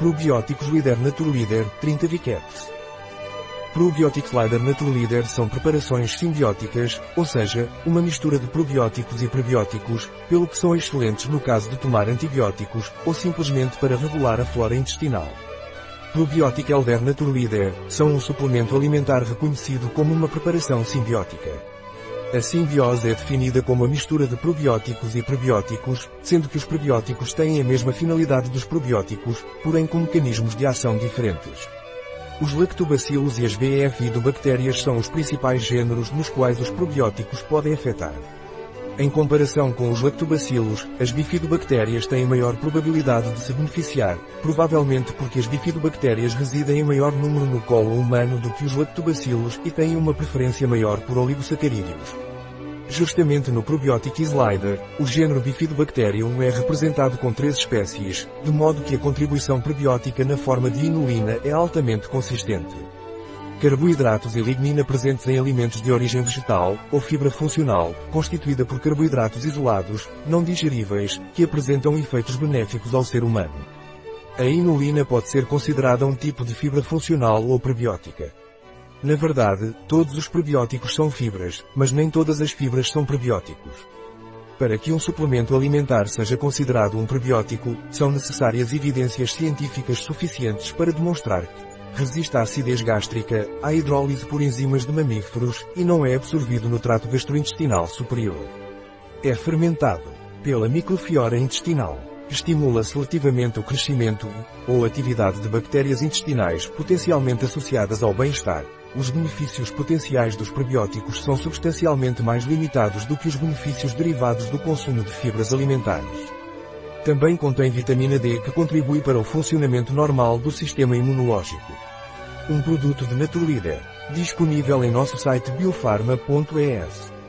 Probióticos Líder Naturleader 30 Vicaps. Probiotics Líder Naturleader são preparações simbióticas, ou seja, uma mistura de probióticos e prebióticos, pelo que são excelentes no caso de tomar antibióticos, ou simplesmente para regular a flora intestinal. Probiotic Elder Naturleader são um suplemento alimentar reconhecido como uma preparação simbiótica. A simbiose é definida como a mistura de probióticos e prebióticos, sendo que os prebióticos têm a mesma finalidade dos probióticos, porém com mecanismos de ação diferentes. Os lactobacilos e as bifidobactérias são os principais gêneros nos quais os probióticos podem afetar. Em comparação com os lactobacilos, as bifidobactérias têm maior probabilidade de se beneficiar, provavelmente porque as bifidobactérias residem em maior número no colo humano do que os lactobacilos e têm uma preferência maior por oligosacarídeos. Justamente no Probiotic Slider, o gênero Bifidobacterium é representado com três espécies, de modo que a contribuição prebiótica na forma de inulina é altamente consistente. Carboidratos e lignina presentes em alimentos de origem vegetal, ou fibra funcional, constituída por carboidratos isolados, não digeríveis, que apresentam efeitos benéficos ao ser humano. A inulina pode ser considerada um tipo de fibra funcional ou prebiótica. Na verdade, todos os prebióticos são fibras, mas nem todas as fibras são prebióticos. Para que um suplemento alimentar seja considerado um prebiótico, são necessárias evidências científicas suficientes para demonstrar que resiste à acidez gástrica, à hidrólise por enzimas de mamíferos, e não é absorvido no trato gastrointestinal superior. É fermentado pela microfiora intestinal. Estimula seletivamente o crescimento ou atividade de bactérias intestinais potencialmente associadas ao bem-estar. Os benefícios potenciais dos prebióticos são substancialmente mais limitados do que os benefícios derivados do consumo de fibras alimentares. Também contém vitamina D que contribui para o funcionamento normal do sistema imunológico. Um produto de Naturleader, disponível em nosso site biofarma.es.